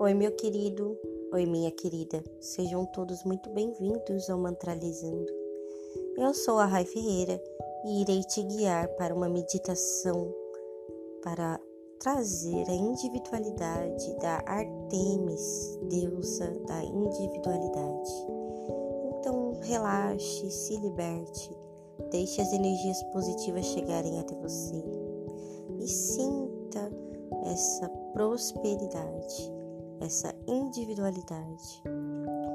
Oi, meu querido. Oi, minha querida. Sejam todos muito bem-vindos ao Mantralizando. Eu sou a Rai Ferreira e irei te guiar para uma meditação para trazer a individualidade da Artemis, deusa da individualidade. Então, relaxe, se liberte, deixe as energias positivas chegarem até você e sinta essa prosperidade, essa individualidade,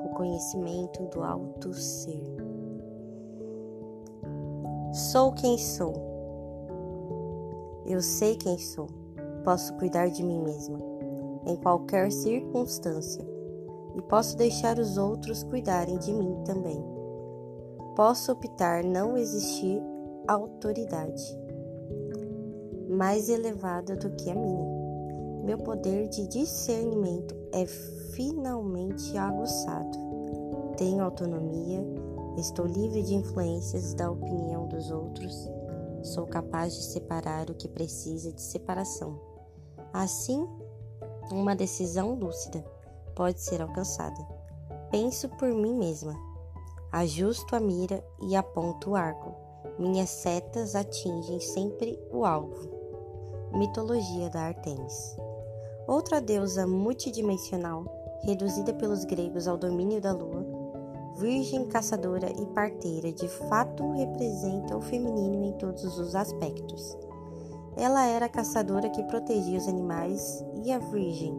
o conhecimento do alto ser. Sou quem sou. Eu sei quem sou. Posso cuidar de mim mesma em qualquer circunstância e posso deixar os outros cuidarem de mim também. Posso optar não existir autoridade mais elevada do que a minha. Meu poder de discernimento é finalmente aguçado. Tenho autonomia, estou livre de influências da opinião dos outros, sou capaz de separar o que precisa de separação. Assim, uma decisão lúcida pode ser alcançada. Penso por mim mesma, ajusto a mira e aponto o arco. Minhas setas atingem sempre o alvo. Mitologia da Artemis. Outra deusa multidimensional, reduzida pelos gregos ao domínio da lua, virgem, caçadora e parteira, de fato representa o feminino em todos os aspectos. Ela era a caçadora que protegia os animais e a virgem,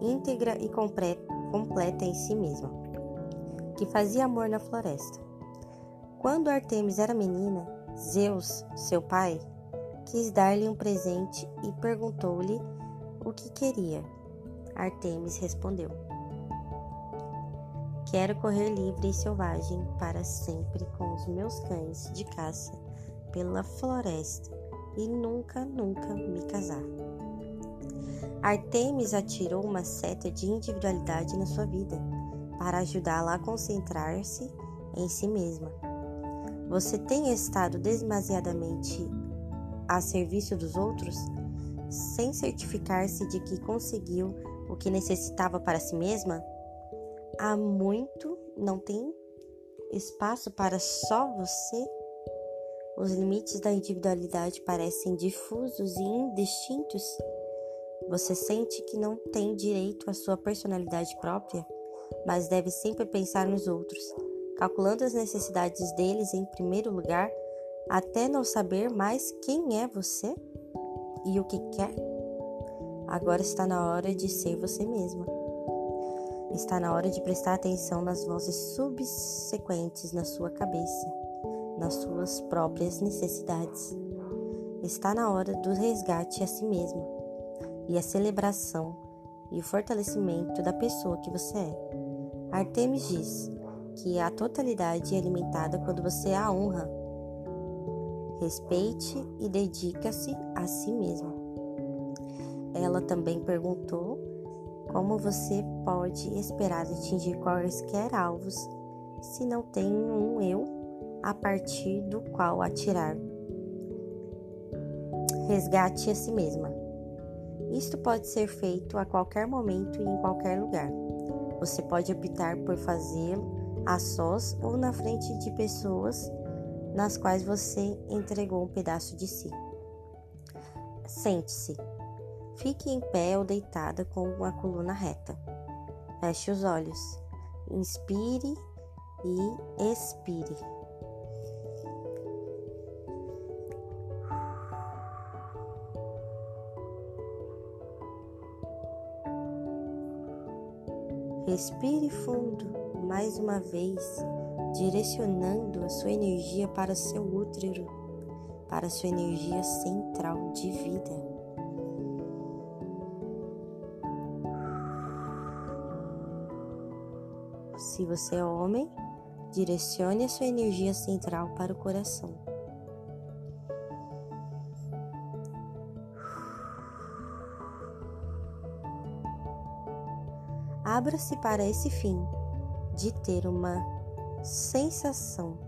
íntegra e completa em si mesma, que fazia amor na floresta. Quando Artemis era menina, Zeus, seu pai, quis dar-lhe um presente e perguntou-lhe o que queria. Artemis respondeu: Quero correr livre e selvagem para sempre com os meus cães de caça pela floresta e nunca, nunca me casar. Artemis atirou uma seta de individualidade na sua vida para ajudá-la a concentrar-se em si mesma. Você tem estado demasiadamente a serviço dos outros, sem certificar-se de que conseguiu o que necessitava para si mesma? Há muito não tem espaço para só você? Os limites da individualidade parecem difusos e indistintos? Você sente que não tem direito à sua personalidade própria, mas deve sempre pensar nos outros, calculando as necessidades deles em primeiro lugar, até não saber mais quem é você e o que quer? Agora está na hora de ser você mesma. Está na hora de prestar atenção nas vozes subsequentes na sua cabeça nas suas próprias necessidades. Está na hora do resgate a si mesma e a celebração e o fortalecimento da pessoa que você é. Artemis diz que a totalidade é alimentada quando você a honra. Respeite e dedica-se a si mesma. Ela também perguntou como você pode esperar atingir quaisquer alvos se não tem um eu a partir do qual atirar. Resgate a si mesma. Isto pode ser feito a qualquer momento e em qualquer lugar. Você pode optar por fazê-lo a sós ou na frente de pessoas nas quais você entregou um pedaço de si. Sente-se. Fique em pé ou deitada com a coluna reta. Feche os olhos. Inspire e expire. Respire fundo mais uma vez, direcionando a sua energia para seu útero, para sua energia central de vida. Se você é homem, direcione a sua energia central para o coração. Abra-se para esse fim de ter uma sensação,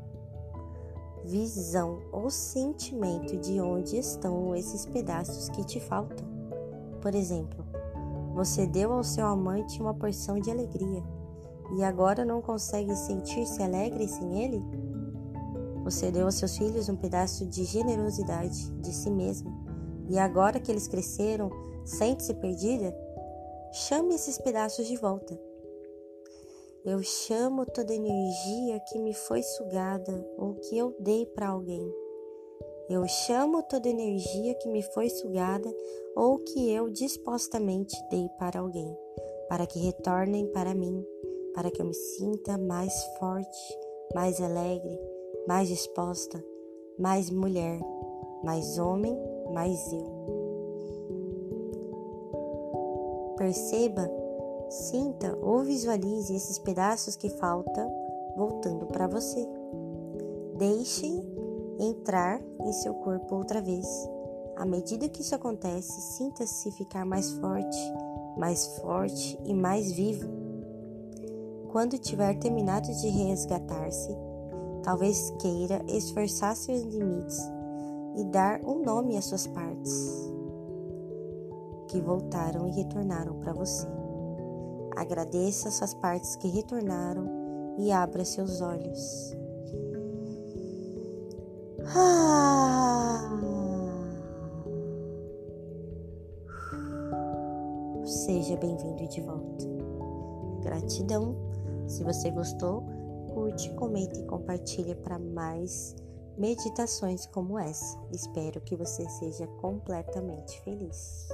visão ou sentimento de onde estão esses pedaços que te faltam. Por exemplo, Você deu ao seu amante uma porção de alegria e agora não consegue sentir-se alegre sem ele? Você deu aos seus filhos um pedaço de generosidade de si mesmo e agora que eles cresceram, sente-se perdida? Chame esses pedaços de volta. Eu chamo toda energia que me foi sugada ou que eu dei para alguém. Eu chamo toda energia que me foi sugada ou que eu dispostamente dei para alguém, para que retornem para mim, para que eu me sinta mais forte, mais alegre, mais disposta, mais mulher, mais homem, mais eu. Perceba, sinta ou visualize esses pedaços que faltam voltando para você. Deixem entrar em seu corpo outra vez. À medida que isso acontece, sinta-se ficar mais forte, mais forte e mais vivo. Quando tiver terminado de resgatar-se, talvez queira esforçar seus limites e dar um nome às suas partes que voltaram e retornaram para você. Agradeça suas partes que retornaram e abra seus olhos. Ah. Seja bem-vindo de volta. Gratidão. Se você gostou, curte, comente e compartilhe para mais meditações como essa. Espero que você seja completamente feliz.